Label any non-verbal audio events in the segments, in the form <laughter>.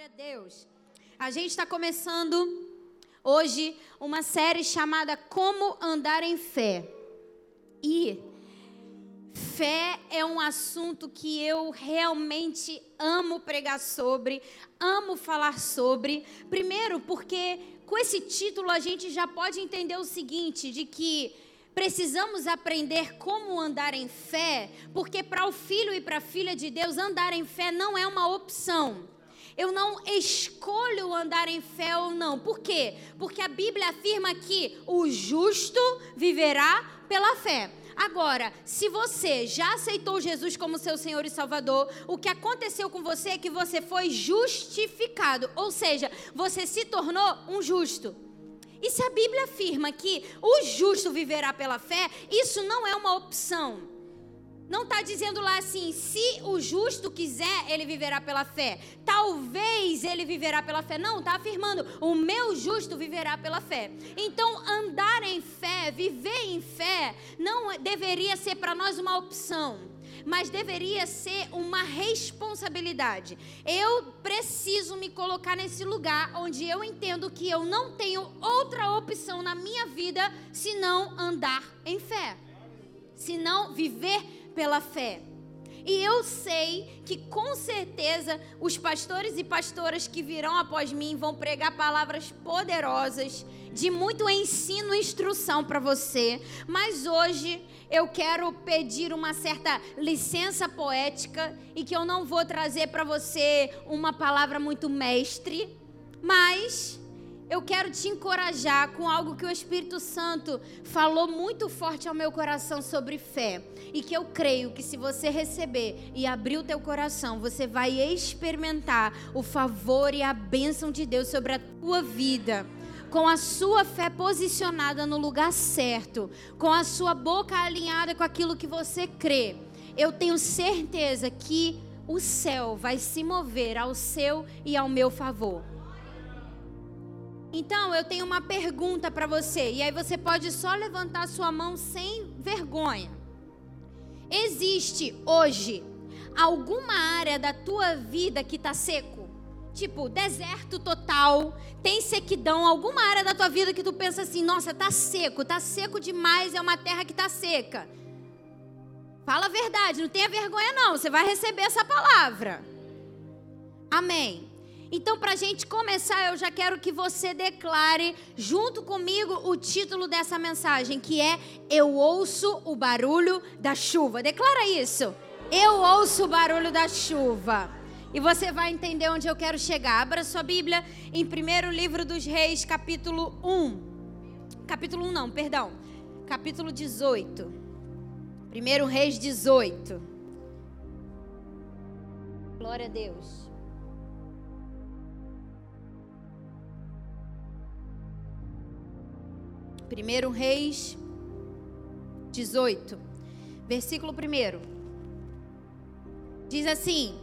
Glória a Deus. A gente está começando hoje uma série chamada Como Andar em Fé. E fé é um assunto que eu realmente amo pregar sobre, amo falar sobre. Primeiro, porque com esse título a gente já pode entender o seguinte: de que precisamos aprender como andar em fé, porque para o filho e para a filha de Deus, andar em fé não é uma opção. Eu não escolho andar em fé ou não. Por quê? Porque a Bíblia afirma que o justo viverá pela fé. Agora, se você já aceitou Jesus como seu Senhor e Salvador, o que aconteceu com você é que você foi justificado, ou seja, você se tornou um justo. E se a Bíblia afirma que o justo viverá pela fé, isso não é uma opção. Não está dizendo lá assim, se o justo quiser, ele viverá pela fé. Talvez ele viverá pela fé. Não, está afirmando, o meu justo viverá pela fé. Então, andar em fé, viver em fé, não deveria ser para nós uma opção mas deveria ser uma responsabilidade. Eu preciso me colocar nesse lugar onde eu entendo que eu não tenho outra opção na minha vida senão andar em fé, senão viver pela fé. E eu sei que com certeza os pastores e pastoras que virão após mim vão pregar palavras poderosas, de muito ensino e instrução para você. Mas hoje eu quero pedir uma certa licença poética e que eu não vou trazer para você uma palavra muito mestre, mas eu quero te encorajar com algo que o Espírito Santo falou muito forte ao meu coração sobre fé. E que eu creio que se você receber e abrir o teu coração, você vai experimentar o favor e a bênção de Deus sobre a tua vida. Com a sua fé posicionada no lugar certo, com a sua boca alinhada com aquilo que você crê, eu tenho certeza que o céu vai se mover ao seu e ao meu favor. Então, eu tenho uma pergunta para você, e aí você pode só levantar sua mão sem vergonha. Existe hoje alguma área da tua vida que está seco? Tipo, deserto total, tem sequidão, alguma área da tua vida que tu pensa assim, nossa, tá seco, tá seco demais, é uma terra que tá seca. Fala a verdade, não tenha vergonha não, você vai receber essa palavra. Amém. Então, para a gente começar, eu já quero que você declare junto comigo o título dessa mensagem, que é Eu ouço o barulho da chuva. Declara isso. Eu ouço o barulho da chuva. E você vai entender onde eu quero chegar. Abra sua Bíblia em primeiro livro dos Reis, capítulo 1. Capítulo 1 não, perdão. Capítulo 18. Primeiro Reis 18. Glória a Deus. Primeiro Reis 18, versículo 1. Diz assim: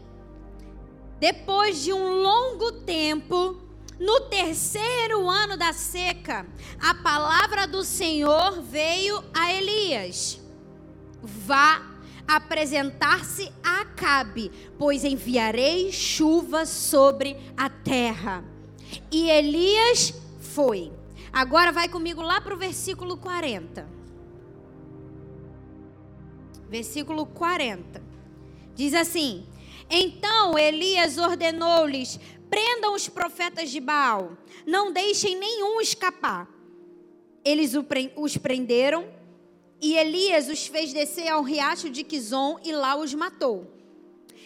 Depois de um longo tempo, no terceiro ano da seca, a palavra do Senhor veio a Elias: Vá apresentar-se a Acabe, pois enviarei chuva sobre a terra. E Elias foi. Agora vai comigo lá para o versículo 40. Versículo 40. Diz assim: Então Elias ordenou-lhes: prendam os profetas de Baal, não deixem nenhum escapar. Eles os prenderam e Elias os fez descer ao riacho de Quizon e lá os matou.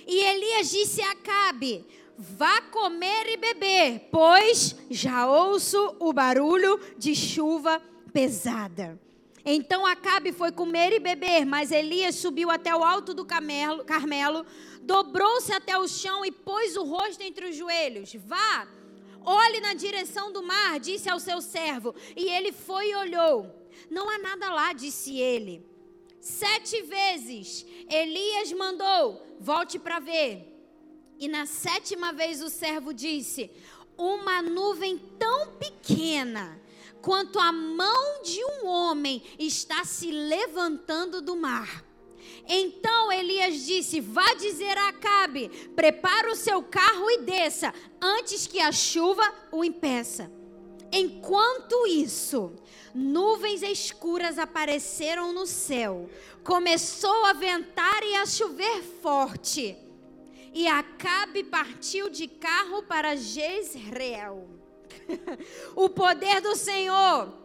E Elias disse a Acabe: Vá comer e beber, pois já ouço o barulho de chuva pesada. Então Acabe foi comer e beber, mas Elias subiu até o alto do Carmelo, Carmelo dobrou-se até o chão e pôs o rosto entre os joelhos. Vá, olhe na direção do mar, disse ao seu servo. E ele foi e olhou. Não há nada lá, disse ele. Sete vezes Elias mandou: volte para ver. E na sétima vez o servo disse: Uma nuvem tão pequena quanto a mão de um homem está se levantando do mar. Então Elias disse: Vá dizer a Acabe: prepara o seu carro e desça, antes que a chuva o impeça. Enquanto isso, nuvens escuras apareceram no céu, começou a ventar e a chover forte. E Acabe partiu de carro para Jezreel. <laughs> o poder do Senhor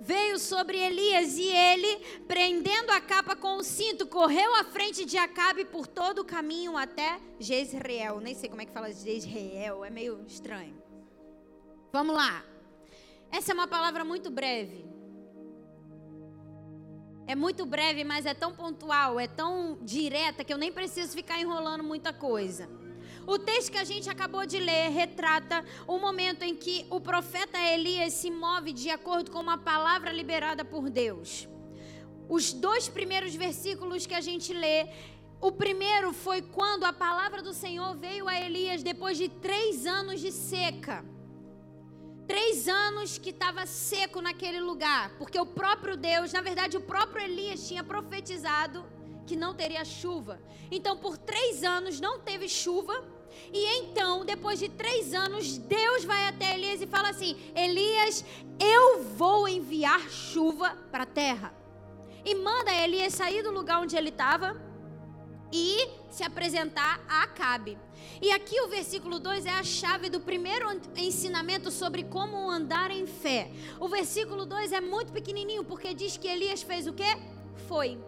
veio sobre Elias e ele, prendendo a capa com o cinto, correu à frente de Acabe por todo o caminho até Jezreel. Nem sei como é que fala Jezreel, é meio estranho. Vamos lá. Essa é uma palavra muito breve. É muito breve, mas é tão pontual, é tão direta que eu nem preciso ficar enrolando muita coisa. O texto que a gente acabou de ler retrata o momento em que o profeta Elias se move de acordo com uma palavra liberada por Deus. Os dois primeiros versículos que a gente lê, o primeiro foi quando a palavra do Senhor veio a Elias depois de três anos de seca. Três anos que estava seco naquele lugar, porque o próprio Deus, na verdade, o próprio Elias tinha profetizado que não teria chuva. Então, por três anos não teve chuva. E então, depois de três anos, Deus vai até Elias e fala assim: Elias, eu vou enviar chuva para a terra. E manda Elias sair do lugar onde ele estava e se apresentar a Acabe. E aqui o versículo 2 é a chave do primeiro ensinamento sobre como andar em fé. O versículo 2 é muito pequenininho porque diz que Elias fez o quê? Foi.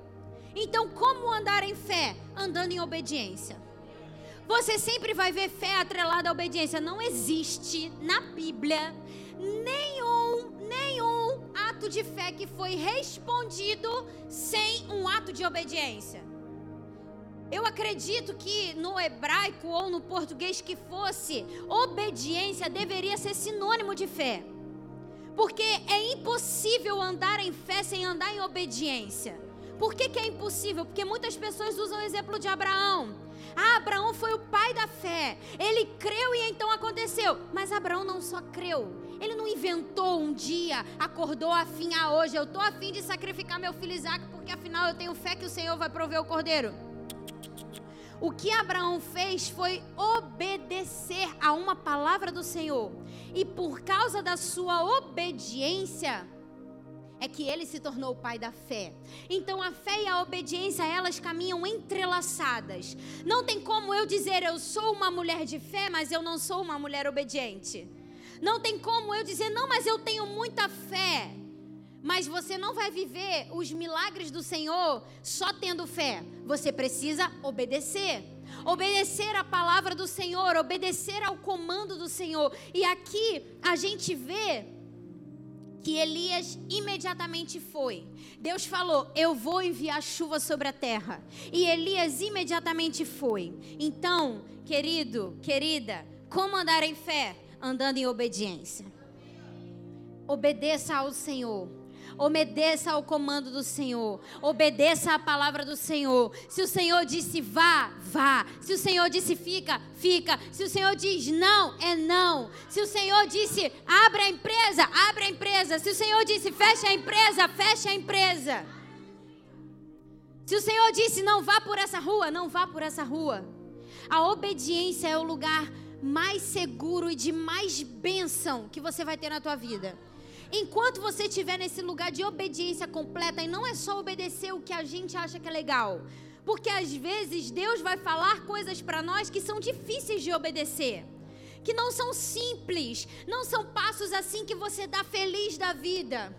Então, como andar em fé? Andando em obediência. Você sempre vai ver fé atrelada à obediência. Não existe na Bíblia nenhum, nenhum ato de fé que foi respondido sem um ato de obediência. Eu acredito que no hebraico ou no português que fosse, obediência deveria ser sinônimo de fé. Porque é impossível andar em fé sem andar em obediência. Por que, que é impossível? Porque muitas pessoas usam o exemplo de Abraão. Ah, Abraão foi o pai da fé. Ele creu e então aconteceu. Mas Abraão não só creu. Ele não inventou um dia, acordou afim a ah, hoje. Eu estou afim de sacrificar meu filho Isaac, porque afinal eu tenho fé que o Senhor vai prover o cordeiro. O que Abraão fez foi obedecer a uma palavra do Senhor. E por causa da sua obediência, é que ele se tornou o pai da fé. Então a fé e a obediência, elas caminham entrelaçadas. Não tem como eu dizer eu sou uma mulher de fé, mas eu não sou uma mulher obediente. Não tem como eu dizer não, mas eu tenho muita fé. Mas você não vai viver os milagres do Senhor só tendo fé. Você precisa obedecer. Obedecer a palavra do Senhor, obedecer ao comando do Senhor. E aqui a gente vê que Elias imediatamente foi. Deus falou: Eu vou enviar chuva sobre a terra. E Elias imediatamente foi. Então, querido, querida, como andar em fé? Andando em obediência. Obedeça ao Senhor. Obedeça ao comando do Senhor. Obedeça à palavra do Senhor. Se o Senhor disse vá, vá. Se o Senhor disse fica, fica. Se o Senhor diz não, é não. Se o Senhor disse abre a empresa, abre a empresa. Se o Senhor disse fecha a empresa, fecha a empresa. Se o Senhor disse não vá por essa rua, não vá por essa rua. A obediência é o lugar mais seguro e de mais bênção que você vai ter na tua vida. Enquanto você estiver nesse lugar de obediência completa, e não é só obedecer o que a gente acha que é legal, porque às vezes Deus vai falar coisas para nós que são difíceis de obedecer, que não são simples, não são passos assim que você dá feliz da vida.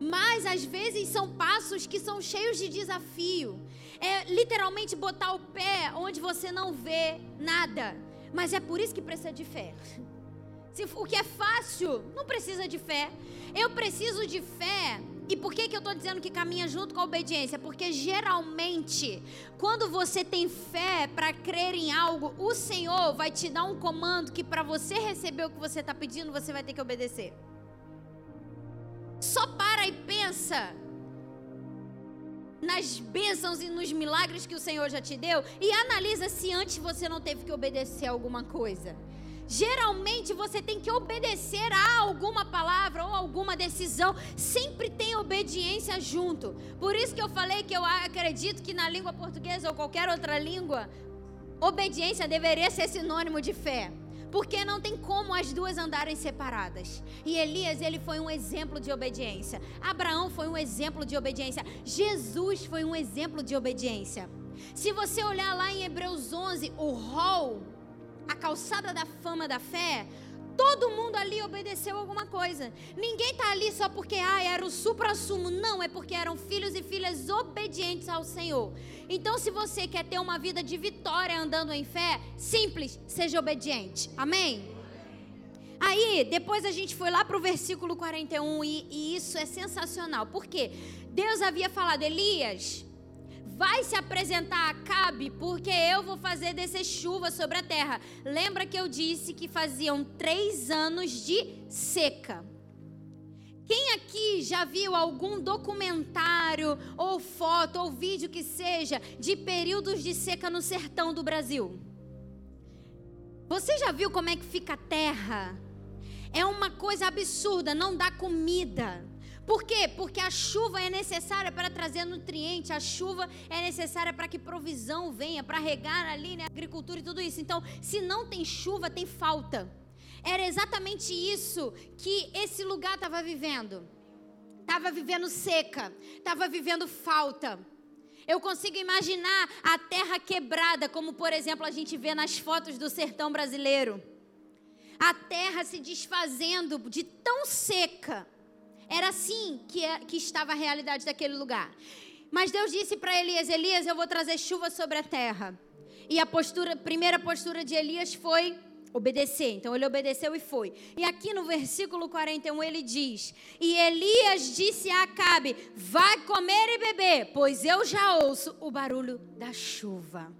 Mas às vezes são passos que são cheios de desafio. É literalmente botar o pé onde você não vê nada. Mas é por isso que precisa de fé. <laughs> Se o que é fácil não precisa de fé. Eu preciso de fé. E por que, que eu estou dizendo que caminha junto com a obediência? Porque geralmente, quando você tem fé para crer em algo, o Senhor vai te dar um comando que para você receber o que você está pedindo, você vai ter que obedecer. Só para e pensa nas bênçãos e nos milagres que o Senhor já te deu e analisa se antes você não teve que obedecer alguma coisa. Geralmente você tem que obedecer a alguma palavra ou alguma decisão. Sempre tem obediência junto. Por isso que eu falei que eu acredito que na língua portuguesa ou qualquer outra língua, obediência deveria ser sinônimo de fé. Porque não tem como as duas andarem separadas. E Elias, ele foi um exemplo de obediência. Abraão foi um exemplo de obediência. Jesus foi um exemplo de obediência. Se você olhar lá em Hebreus 11, o rol a calçada da fama da fé, todo mundo ali obedeceu alguma coisa. Ninguém está ali só porque ah, era o supra-sumo. Não, é porque eram filhos e filhas obedientes ao Senhor. Então, se você quer ter uma vida de vitória andando em fé, simples, seja obediente. Amém? Aí, depois a gente foi lá para o versículo 41 e, e isso é sensacional. Por quê? Deus havia falado, Elias, vai se apresentar a Cabe, porque eu vou fazer descer chuva sobre a terra. Lembra que eu disse que faziam três anos de seca. Quem aqui já viu algum documentário, ou foto, ou vídeo que seja, de períodos de seca no sertão do Brasil? Você já viu como é que fica a terra? É uma coisa absurda, não dá comida. Por quê? Porque a chuva é necessária para trazer nutriente, a chuva é necessária para que provisão venha, para regar ali, né, agricultura e tudo isso. Então, se não tem chuva, tem falta. Era exatamente isso que esse lugar estava vivendo. Estava vivendo seca, estava vivendo falta. Eu consigo imaginar a terra quebrada, como por exemplo a gente vê nas fotos do sertão brasileiro. A terra se desfazendo de tão seca era assim que, é, que estava a realidade daquele lugar. Mas Deus disse para Elias: Elias, eu vou trazer chuva sobre a terra. E a postura, primeira postura de Elias foi obedecer. Então ele obedeceu e foi. E aqui no versículo 41 ele diz: E Elias disse a Acabe: Vai comer e beber, pois eu já ouço o barulho da chuva.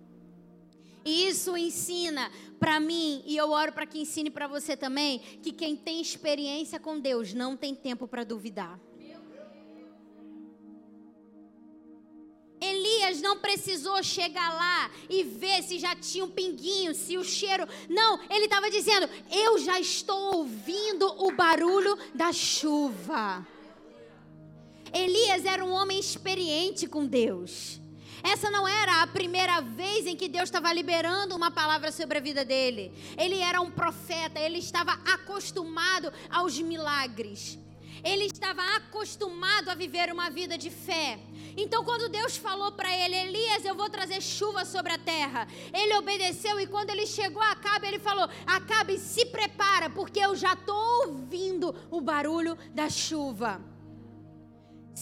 Isso ensina para mim, e eu oro para que ensine para você também, que quem tem experiência com Deus não tem tempo para duvidar. Elias não precisou chegar lá e ver se já tinha um pinguinho, se o cheiro. Não, ele estava dizendo: Eu já estou ouvindo o barulho da chuva. Elias era um homem experiente com Deus. Essa não era a primeira vez em que Deus estava liberando uma palavra sobre a vida dele. Ele era um profeta, ele estava acostumado aos milagres. Ele estava acostumado a viver uma vida de fé. Então, quando Deus falou para ele, Elias, eu vou trazer chuva sobre a terra, ele obedeceu. E quando ele chegou a Acabe, ele falou: Acabe, se prepara, porque eu já estou ouvindo o barulho da chuva.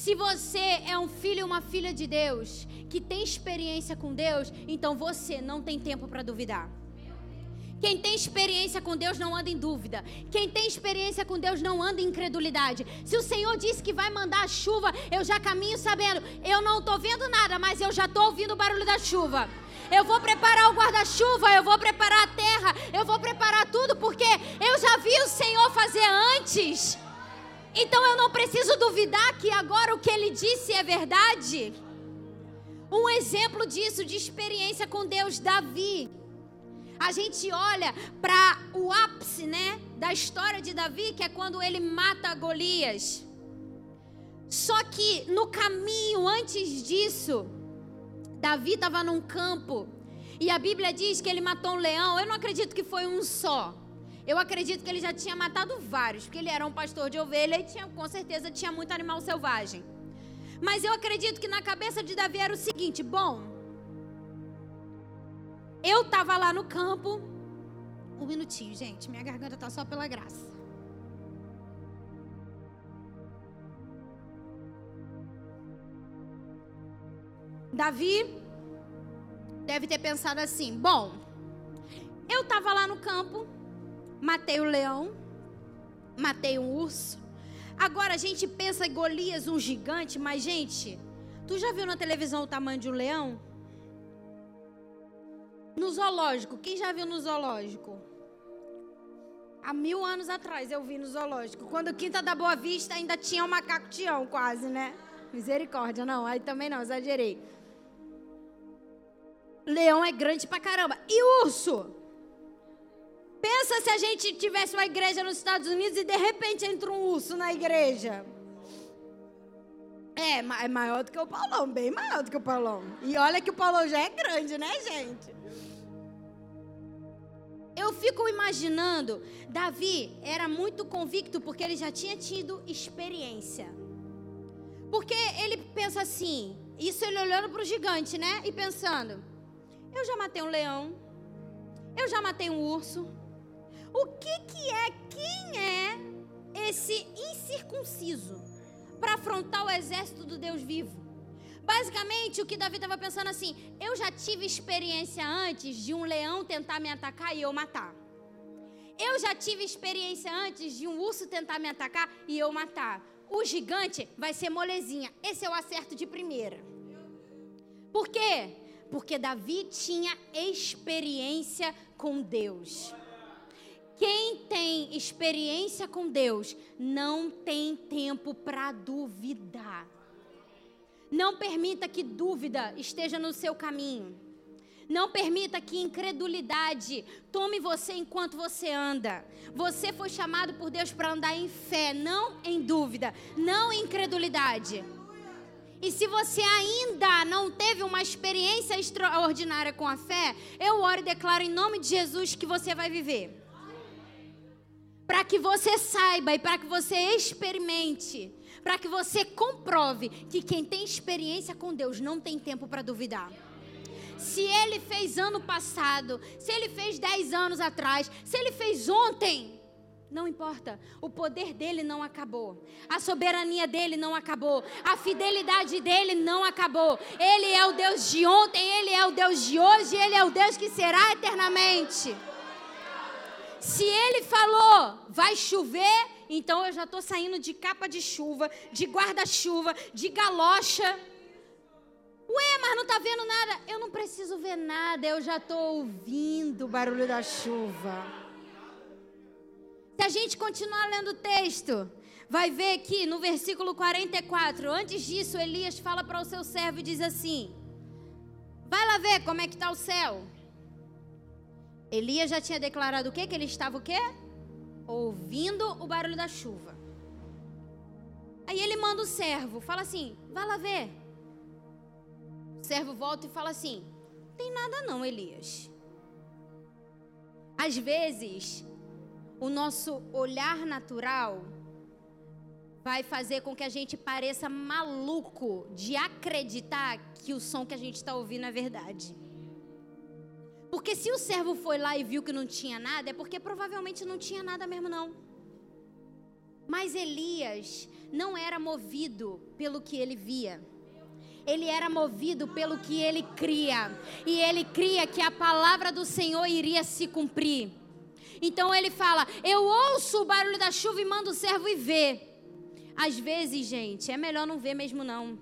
Se você é um filho ou uma filha de Deus, que tem experiência com Deus, então você não tem tempo para duvidar. Quem tem experiência com Deus não anda em dúvida. Quem tem experiência com Deus não anda em incredulidade. Se o Senhor disse que vai mandar a chuva, eu já caminho sabendo. Eu não estou vendo nada, mas eu já estou ouvindo o barulho da chuva. Eu vou preparar o guarda-chuva, eu vou preparar a terra, eu vou preparar tudo, porque eu já vi o Senhor fazer antes. Então eu não preciso duvidar que agora o que ele disse é verdade. Um exemplo disso, de experiência com Deus, Davi. A gente olha para o ápice, né, da história de Davi, que é quando ele mata Golias. Só que no caminho antes disso, Davi estava num campo e a Bíblia diz que ele matou um leão. Eu não acredito que foi um só. Eu acredito que ele já tinha matado vários, porque ele era um pastor de ovelha e tinha, com certeza tinha muito animal selvagem. Mas eu acredito que na cabeça de Davi era o seguinte: bom, eu estava lá no campo. Um minutinho, gente, minha garganta tá só pela graça. Davi deve ter pensado assim: bom, eu estava lá no campo, matei o leão, matei um urso. Agora a gente pensa em Golias, um gigante, mas gente, tu já viu na televisão o tamanho de um leão? No zoológico, quem já viu no zoológico? Há mil anos atrás eu vi no zoológico. Quando Quinta da Boa Vista ainda tinha um macaco tião, quase, né? Misericórdia, não, aí também não, exagerei. Leão é grande pra caramba. E urso? Pensa se a gente tivesse uma igreja nos Estados Unidos e de repente entra um urso na igreja. É, é maior do que o Paulão, bem maior do que o Paulão. E olha que o Paulão já é grande, né, gente? Eu fico imaginando, Davi era muito convicto porque ele já tinha tido experiência. Porque ele pensa assim, isso ele olhando para o gigante, né? E pensando, eu já matei um leão, eu já matei um urso. O que que é, quem é esse incircunciso para afrontar o exército do Deus vivo? Basicamente, o que Davi estava pensando assim: eu já tive experiência antes de um leão tentar me atacar e eu matar. Eu já tive experiência antes de um urso tentar me atacar e eu matar. O gigante vai ser molezinha. Esse é o acerto de primeira. Por quê? Porque Davi tinha experiência com Deus. Quem tem experiência com Deus não tem tempo para duvidar. Não permita que dúvida esteja no seu caminho. Não permita que incredulidade tome você enquanto você anda. Você foi chamado por Deus para andar em fé, não em dúvida, não em incredulidade. E se você ainda não teve uma experiência extraordinária com a fé, eu oro e declaro em nome de Jesus que você vai viver. Para que você saiba e para que você experimente para que você comprove que quem tem experiência com Deus não tem tempo para duvidar. Se ele fez ano passado, se ele fez dez anos atrás, se ele fez ontem, não importa, o poder dele não acabou, a soberania dele não acabou, a fidelidade dele não acabou. Ele é o Deus de ontem, ele é o Deus de hoje, ele é o Deus que será eternamente. Se ele falou, vai chover, então eu já estou saindo de capa de chuva, de guarda-chuva, de galocha. Ué, mas não está vendo nada? Eu não preciso ver nada, eu já estou ouvindo o barulho da chuva. Se a gente continuar lendo o texto, vai ver que no versículo 44, antes disso, Elias fala para o seu servo e diz assim: Vai lá ver como é que está o céu. Elias já tinha declarado o quê? Que ele estava o quê? ouvindo o barulho da chuva. Aí ele manda o servo, fala assim: vai lá ver. O servo volta e fala assim: tem nada não, Elias. Às vezes, o nosso olhar natural vai fazer com que a gente pareça maluco de acreditar que o som que a gente está ouvindo é verdade. Porque se o servo foi lá e viu que não tinha nada, é porque provavelmente não tinha nada mesmo não. Mas Elias não era movido pelo que ele via. Ele era movido pelo que ele cria. E ele cria que a palavra do Senhor iria se cumprir. Então ele fala: Eu ouço o barulho da chuva e mando o servo e vê. Às vezes, gente, é melhor não ver mesmo não.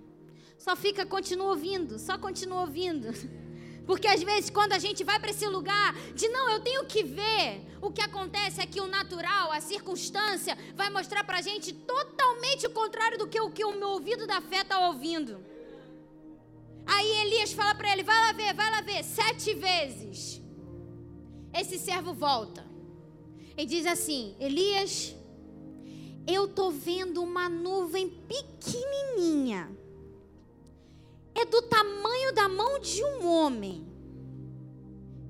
Só fica, continua ouvindo, só continua ouvindo. <laughs> Porque às vezes, quando a gente vai para esse lugar de não, eu tenho que ver, o que acontece é que o natural, a circunstância, vai mostrar para a gente totalmente o contrário do que o que o meu ouvido da fé está ouvindo. Aí Elias fala para ele: vai lá ver, vai lá ver, sete vezes. Esse servo volta e diz assim: Elias, eu tô vendo uma nuvem pequenininha é do tamanho da mão de um homem.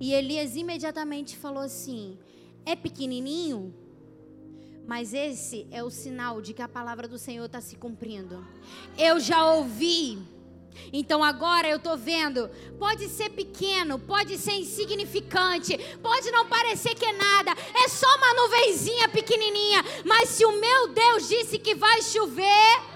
E Elias imediatamente falou assim: é pequenininho, mas esse é o sinal de que a palavra do Senhor está se cumprindo. Eu já ouvi. Então agora eu estou vendo. Pode ser pequeno, pode ser insignificante, pode não parecer que é nada. É só uma nuvenzinha pequenininha. Mas se o meu Deus disse que vai chover,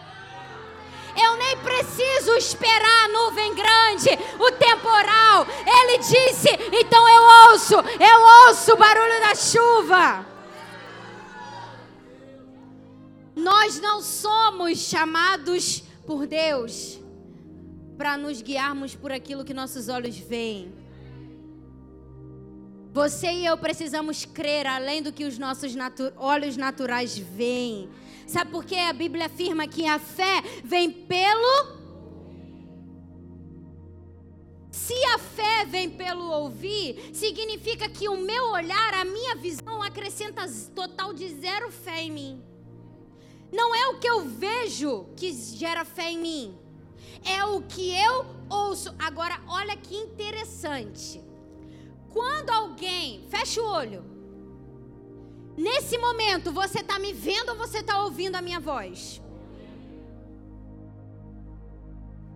eu nem preciso esperar a nuvem grande, o temporal. Ele disse: então eu ouço, eu ouço o barulho da chuva. Nós não somos chamados por Deus para nos guiarmos por aquilo que nossos olhos veem. Você e eu precisamos crer além do que os nossos natu olhos naturais veem. Sabe por quê? A Bíblia afirma que a fé vem pelo Se a fé vem pelo ouvir, significa que o meu olhar, a minha visão acrescenta total de zero fé em mim. Não é o que eu vejo que gera fé em mim, é o que eu ouço. Agora, olha que interessante. Quando alguém fecha o olho, nesse momento você está me vendo ou você está ouvindo a minha voz?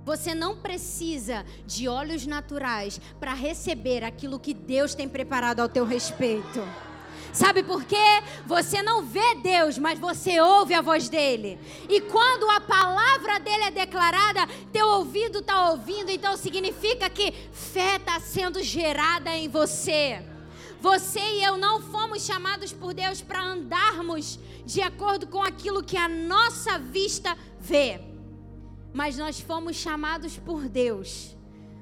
Você não precisa de olhos naturais para receber aquilo que Deus tem preparado ao teu respeito. Sabe por quê? Você não vê Deus, mas você ouve a voz dele. E quando a palavra dele é declarada, teu ouvido está ouvindo, então significa que fé está sendo gerada em você. Você e eu não fomos chamados por Deus para andarmos de acordo com aquilo que a nossa vista vê, mas nós fomos chamados por Deus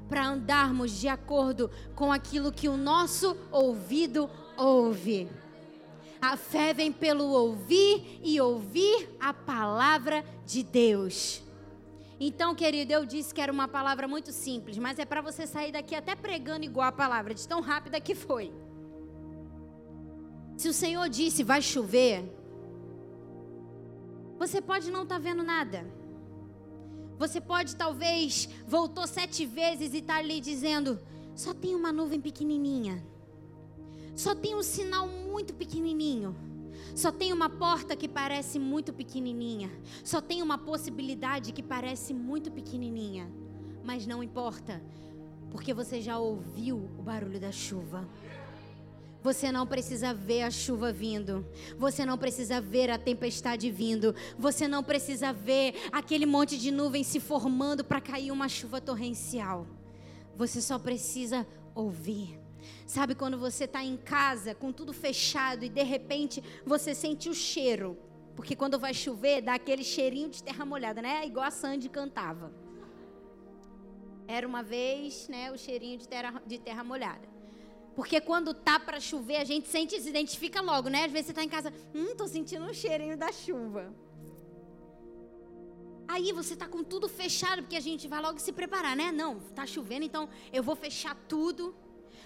para andarmos de acordo com aquilo que o nosso ouvido ouve. A fé vem pelo ouvir e ouvir a palavra de Deus. Então, querido, eu disse que era uma palavra muito simples, mas é para você sair daqui até pregando igual a palavra, de tão rápida que foi. Se o Senhor disse vai chover, você pode não estar tá vendo nada. Você pode talvez voltou sete vezes e está ali dizendo só tem uma nuvem pequenininha. Só tem um sinal muito pequenininho. Só tem uma porta que parece muito pequenininha. Só tem uma possibilidade que parece muito pequenininha. Mas não importa, porque você já ouviu o barulho da chuva. Você não precisa ver a chuva vindo. Você não precisa ver a tempestade vindo. Você não precisa ver aquele monte de nuvem se formando para cair uma chuva torrencial. Você só precisa ouvir. Sabe quando você está em casa com tudo fechado e de repente você sente o cheiro? Porque quando vai chover dá aquele cheirinho de terra molhada, né? Igual a Sandy cantava. Era uma vez, né, o cheirinho de terra, de terra molhada. Porque quando tá para chover, a gente sente, se identifica logo, né? Às vezes você está em casa, hum, tô sentindo o cheirinho da chuva. Aí você tá com tudo fechado, porque a gente vai logo se preparar, né? Não, tá chovendo, então eu vou fechar tudo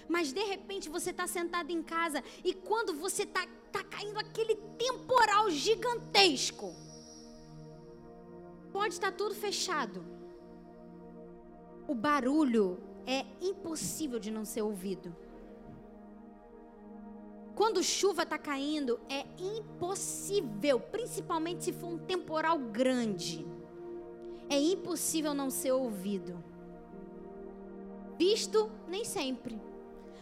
mas de repente você está sentado em casa e quando você está tá caindo aquele temporal gigantesco, pode estar tá tudo fechado. O barulho é impossível de não ser ouvido. Quando chuva está caindo, é impossível, principalmente se for um temporal grande, é impossível não ser ouvido. Visto, nem sempre.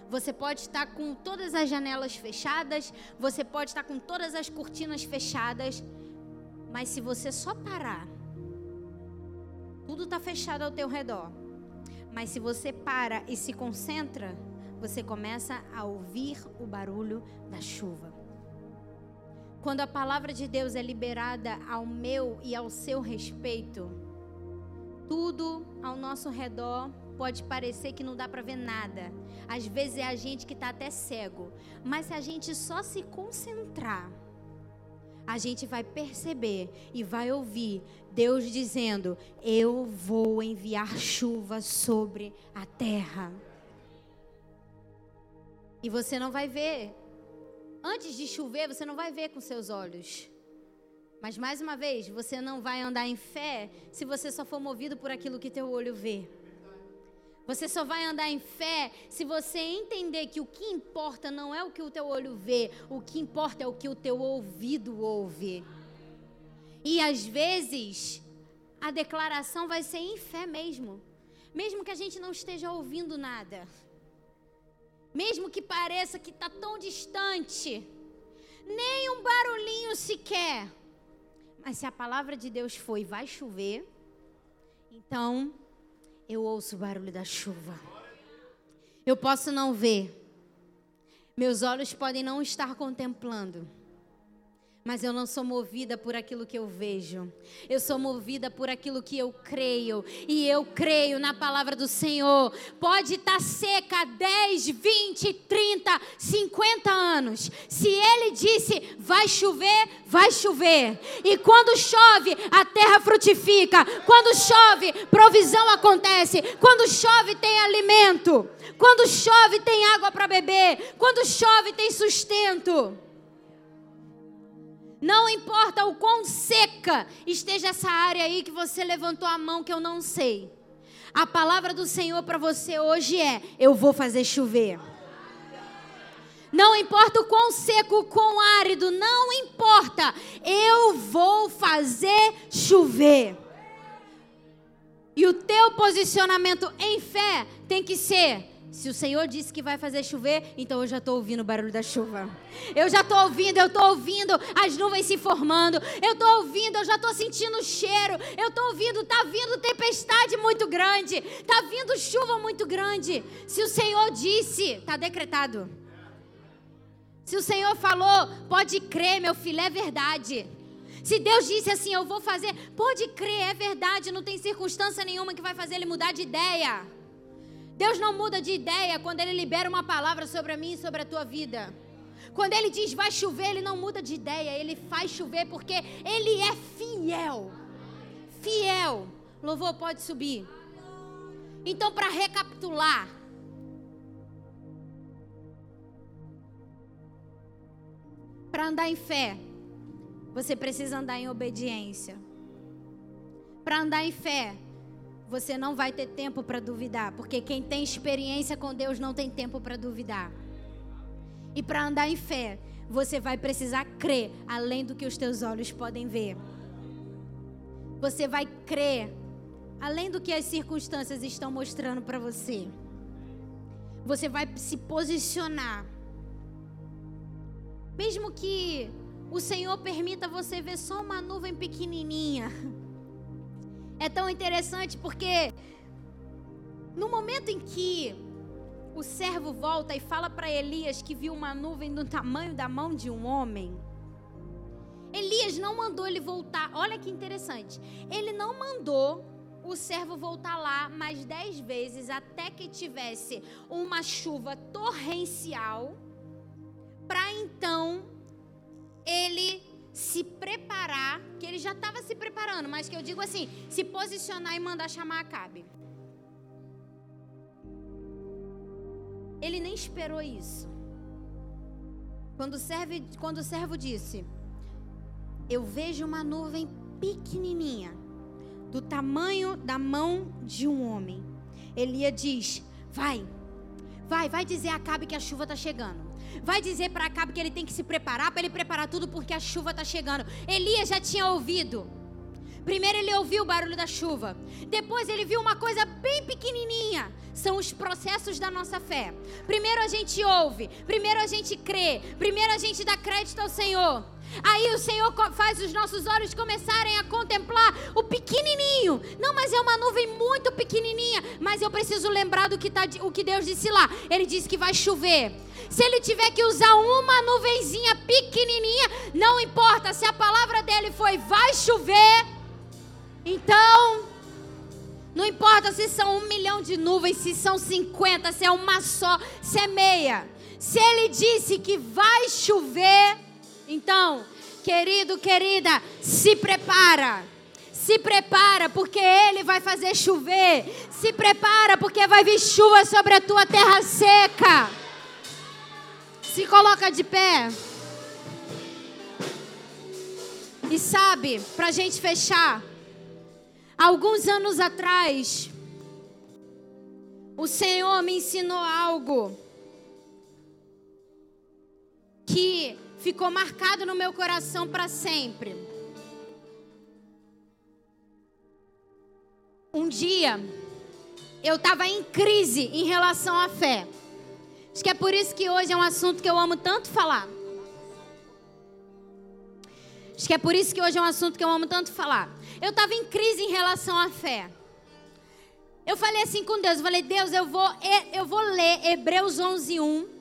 Você pode estar com todas as janelas fechadas, você pode estar com todas as cortinas fechadas, mas se você só parar, tudo está fechado ao teu redor. Mas se você para e se concentra, você começa a ouvir o barulho da chuva. Quando a palavra de Deus é liberada ao meu e ao seu respeito, tudo ao nosso redor pode parecer que não dá para ver nada. Às vezes é a gente que está até cego. Mas se a gente só se concentrar, a gente vai perceber e vai ouvir Deus dizendo: Eu vou enviar chuva sobre a terra. E você não vai ver. Antes de chover, você não vai ver com seus olhos. Mas mais uma vez, você não vai andar em fé se você só for movido por aquilo que teu olho vê. Você só vai andar em fé se você entender que o que importa não é o que o teu olho vê, o que importa é o que o teu ouvido ouve. E às vezes a declaração vai ser em fé mesmo, mesmo que a gente não esteja ouvindo nada, mesmo que pareça que está tão distante, nem um barulhinho sequer. Mas se a palavra de Deus foi, vai chover, então eu ouço o barulho da chuva. Eu posso não ver. Meus olhos podem não estar contemplando. Mas eu não sou movida por aquilo que eu vejo. Eu sou movida por aquilo que eu creio. E eu creio na palavra do Senhor. Pode estar tá seca 10, 20, 30, 50 anos. Se Ele disse vai chover, vai chover. E quando chove, a terra frutifica. Quando chove, provisão acontece. Quando chove, tem alimento. Quando chove, tem água para beber. Quando chove, tem sustento. Não importa o quão seca esteja essa área aí que você levantou a mão que eu não sei. A palavra do Senhor para você hoje é: eu vou fazer chover. Não importa o quão seco, o quão árido, não importa. Eu vou fazer chover. E o teu posicionamento em fé tem que ser: se o Senhor disse que vai fazer chover, então eu já estou ouvindo o barulho da chuva. Eu já estou ouvindo, eu estou ouvindo as nuvens se formando. Eu estou ouvindo, eu já estou sentindo o cheiro. Eu estou ouvindo, está vindo tempestade muito grande. Está vindo chuva muito grande. Se o Senhor disse, está decretado. Se o Senhor falou, pode crer, meu filho, é verdade. Se Deus disse assim, eu vou fazer, pode crer, é verdade. Não tem circunstância nenhuma que vai fazer ele mudar de ideia. Deus não muda de ideia quando Ele libera uma palavra sobre mim e sobre a tua vida. Quando Ele diz vai chover, Ele não muda de ideia, Ele faz chover porque Ele é fiel. Fiel. Louvor pode subir. Então, para recapitular, para andar em fé, você precisa andar em obediência. Para andar em fé, você não vai ter tempo para duvidar, porque quem tem experiência com Deus não tem tempo para duvidar. E para andar em fé, você vai precisar crer além do que os teus olhos podem ver. Você vai crer além do que as circunstâncias estão mostrando para você. Você vai se posicionar. Mesmo que o Senhor permita você ver só uma nuvem pequenininha <laughs> é tão interessante porque no momento em que o servo volta e fala para Elias que viu uma nuvem do tamanho da mão de um homem, Elias não mandou ele voltar. Olha que interessante. Ele não mandou o servo voltar lá mais dez vezes até que tivesse uma chuva torrencial, para então ele se preparar, que ele já estava se preparando, mas que eu digo assim, se posicionar e mandar chamar Acabe. Ele nem esperou isso. Quando o, servo, quando o servo disse: Eu vejo uma nuvem pequenininha, do tamanho da mão de um homem. Elia diz: Vai, vai, vai dizer a Acabe que a chuva está chegando. Vai dizer para Acabe que ele tem que se preparar para ele preparar tudo porque a chuva está chegando. Elias já tinha ouvido. Primeiro ele ouviu o barulho da chuva. Depois ele viu uma coisa bem pequenininha. São os processos da nossa fé. Primeiro a gente ouve, primeiro a gente crê, primeiro a gente dá crédito ao Senhor. Aí o Senhor faz os nossos olhos começarem a contemplar o pequenininho. Não, mas é uma nuvem muito pequenininha. Mas eu preciso lembrar do que, tá, o que Deus disse lá. Ele disse que vai chover. Se ele tiver que usar uma nuvenzinha pequenininha, não importa. Se a palavra dele foi vai chover, então não importa se são um milhão de nuvens, se são 50, se é uma só, se é meia. Se ele disse que vai chover, então, querido, querida, se prepara. Se prepara, porque Ele vai fazer chover. Se prepara, porque vai vir chuva sobre a tua terra seca. Se coloca de pé. E sabe, para a gente fechar, alguns anos atrás, o Senhor me ensinou algo que ficou marcado no meu coração para sempre. Um dia, eu estava em crise em relação à fé. Acho que é por isso que hoje é um assunto que eu amo tanto falar. Acho que é por isso que hoje é um assunto que eu amo tanto falar. Eu estava em crise em relação à fé. Eu falei assim com Deus, eu falei, Deus, eu vou, eu vou ler Hebreus 11, 1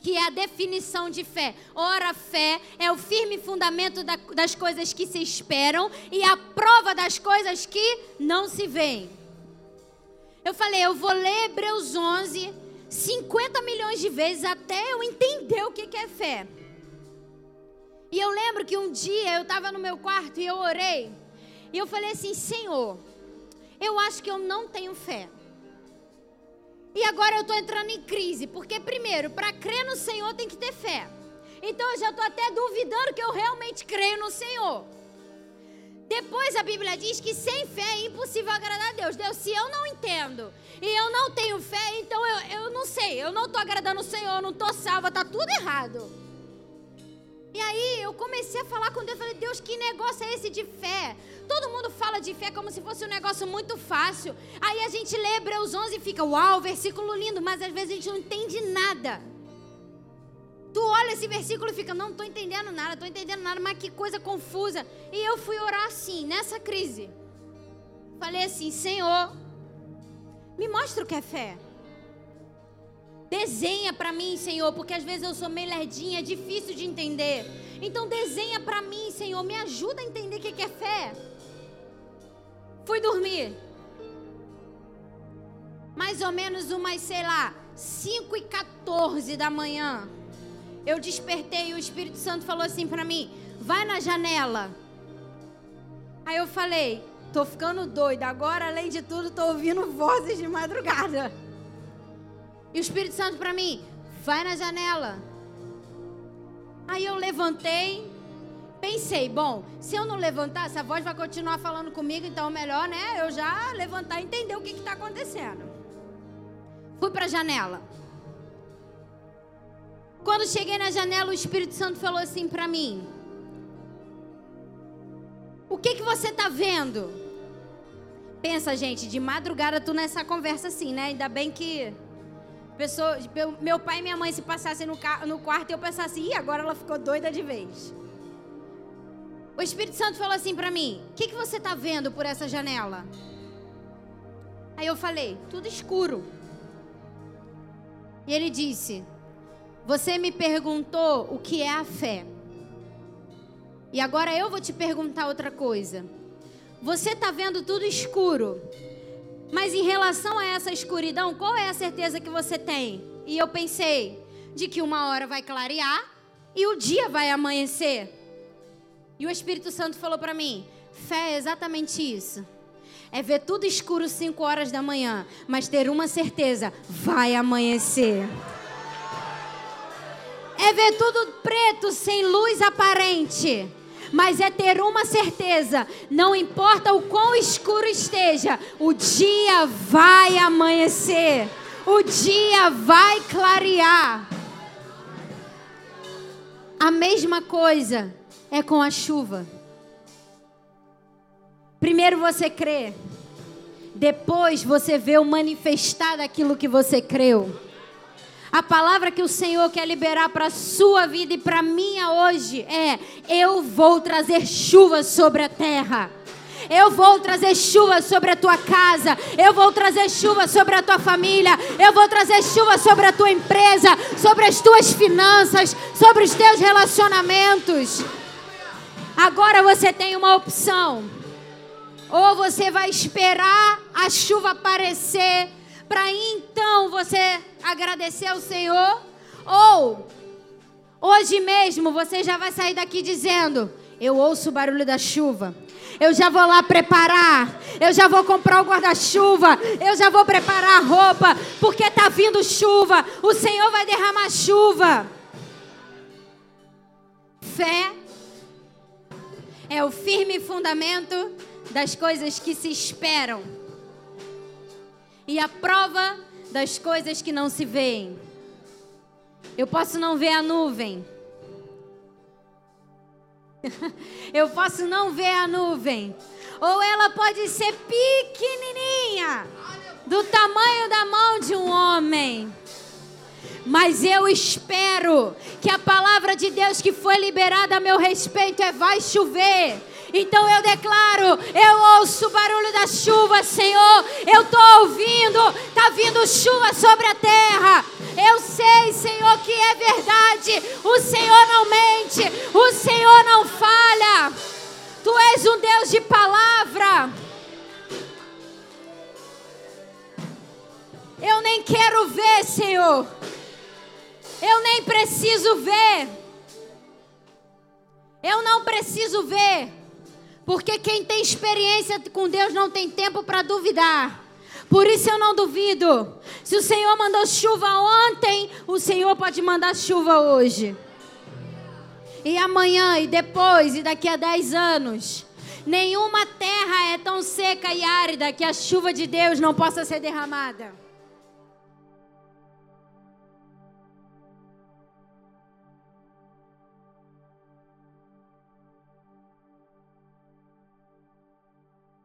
que é a definição de fé. Ora, fé é o firme fundamento da, das coisas que se esperam e a prova das coisas que não se veem. Eu falei, eu vou ler Hebreus 11 50 milhões de vezes até eu entender o que é fé. E eu lembro que um dia eu estava no meu quarto e eu orei. E eu falei assim: Senhor, eu acho que eu não tenho fé. E agora eu estou entrando em crise, porque primeiro, para crer no Senhor tem que ter fé. Então eu já estou até duvidando que eu realmente creio no Senhor. Depois a Bíblia diz que sem fé é impossível agradar a Deus. Deus, se eu não entendo e eu não tenho fé, então eu, eu não sei, eu não estou agradando o Senhor, não estou salva, está tudo errado. E aí eu comecei a falar com Deus, falei, Deus, que negócio é esse de fé? Todo mundo fala de fé como se fosse um negócio muito fácil. Aí a gente lê Hebreus 11 e fica, uau, versículo lindo, mas às vezes a gente não entende nada. Tu olha esse versículo e fica, não estou entendendo nada, estou entendendo nada, mas que coisa confusa. E eu fui orar assim, nessa crise. Falei assim, Senhor, me mostra o que é fé. Desenha para mim, Senhor, porque às vezes eu sou meio lerdinha, é difícil de entender. Então desenha para mim, Senhor, me ajuda a entender o que é fé. Fui dormir. Mais ou menos umas, sei lá, 5 e 14 da manhã. Eu despertei e o Espírito Santo falou assim para mim: vai na janela. Aí eu falei: tô ficando doida. Agora, além de tudo, tô ouvindo vozes de madrugada. E o Espírito Santo para mim, vai na janela. Aí eu levantei, pensei, bom, se eu não levantar, essa voz vai continuar falando comigo, então melhor, né, eu já levantar e entender o que está acontecendo. Fui para a janela. Quando cheguei na janela, o Espírito Santo falou assim para mim: O que que você está vendo? Pensa, gente, de madrugada tu nessa conversa assim, né? Ainda bem que Pessoa, meu pai e minha mãe se passassem no, no quarto e eu pensasse, ih, agora ela ficou doida de vez. O Espírito Santo falou assim para mim: O que, que você está vendo por essa janela? Aí eu falei: Tudo escuro. E ele disse: Você me perguntou o que é a fé. E agora eu vou te perguntar outra coisa. Você está vendo tudo escuro, mas em relação a essa escuridão, qual é a certeza que você tem? E eu pensei de que uma hora vai clarear e o dia vai amanhecer. E o Espírito Santo falou para mim: fé é exatamente isso. É ver tudo escuro 5 horas da manhã, mas ter uma certeza: vai amanhecer. É ver tudo preto, sem luz aparente mas é ter uma certeza: não importa o quão escuro esteja, o dia vai amanhecer, o dia vai clarear. A mesma coisa é com a chuva. Primeiro você crê, depois você vê o manifestar daquilo que você creu. A palavra que o Senhor quer liberar para a sua vida e para a minha hoje é: eu vou trazer chuva sobre a terra. Eu vou trazer chuva sobre a tua casa. Eu vou trazer chuva sobre a tua família. Eu vou trazer chuva sobre a tua empresa, sobre as tuas finanças, sobre os teus relacionamentos. Agora você tem uma opção. Ou você vai esperar a chuva aparecer para então você agradecer ao Senhor, ou hoje mesmo você já vai sair daqui dizendo: Eu ouço o barulho da chuva. Eu já vou lá preparar. Eu já vou comprar o guarda-chuva. Eu já vou preparar a roupa. Porque está vindo chuva. O Senhor vai derramar chuva. Fé é o firme fundamento das coisas que se esperam e a prova das coisas que não se veem. Eu posso não ver a nuvem. <laughs> Eu posso não ver a nuvem. Ou ela pode ser pequenininha, do tamanho da mão de um homem. Mas eu espero que a palavra de Deus que foi liberada a meu respeito é vai chover então eu declaro, eu ouço o barulho da chuva, Senhor. Eu estou ouvindo, está vindo chuva sobre a terra. Eu sei, Senhor, que é verdade. O Senhor não mente, o Senhor não falha. Tu és um Deus de palavra. Eu nem quero ver, Senhor. Eu nem preciso ver. Eu não preciso ver. Porque quem tem experiência com Deus não tem tempo para duvidar. Por isso eu não duvido. Se o Senhor mandou chuva ontem, o Senhor pode mandar chuva hoje. E amanhã, e depois, e daqui a dez anos. Nenhuma terra é tão seca e árida que a chuva de Deus não possa ser derramada.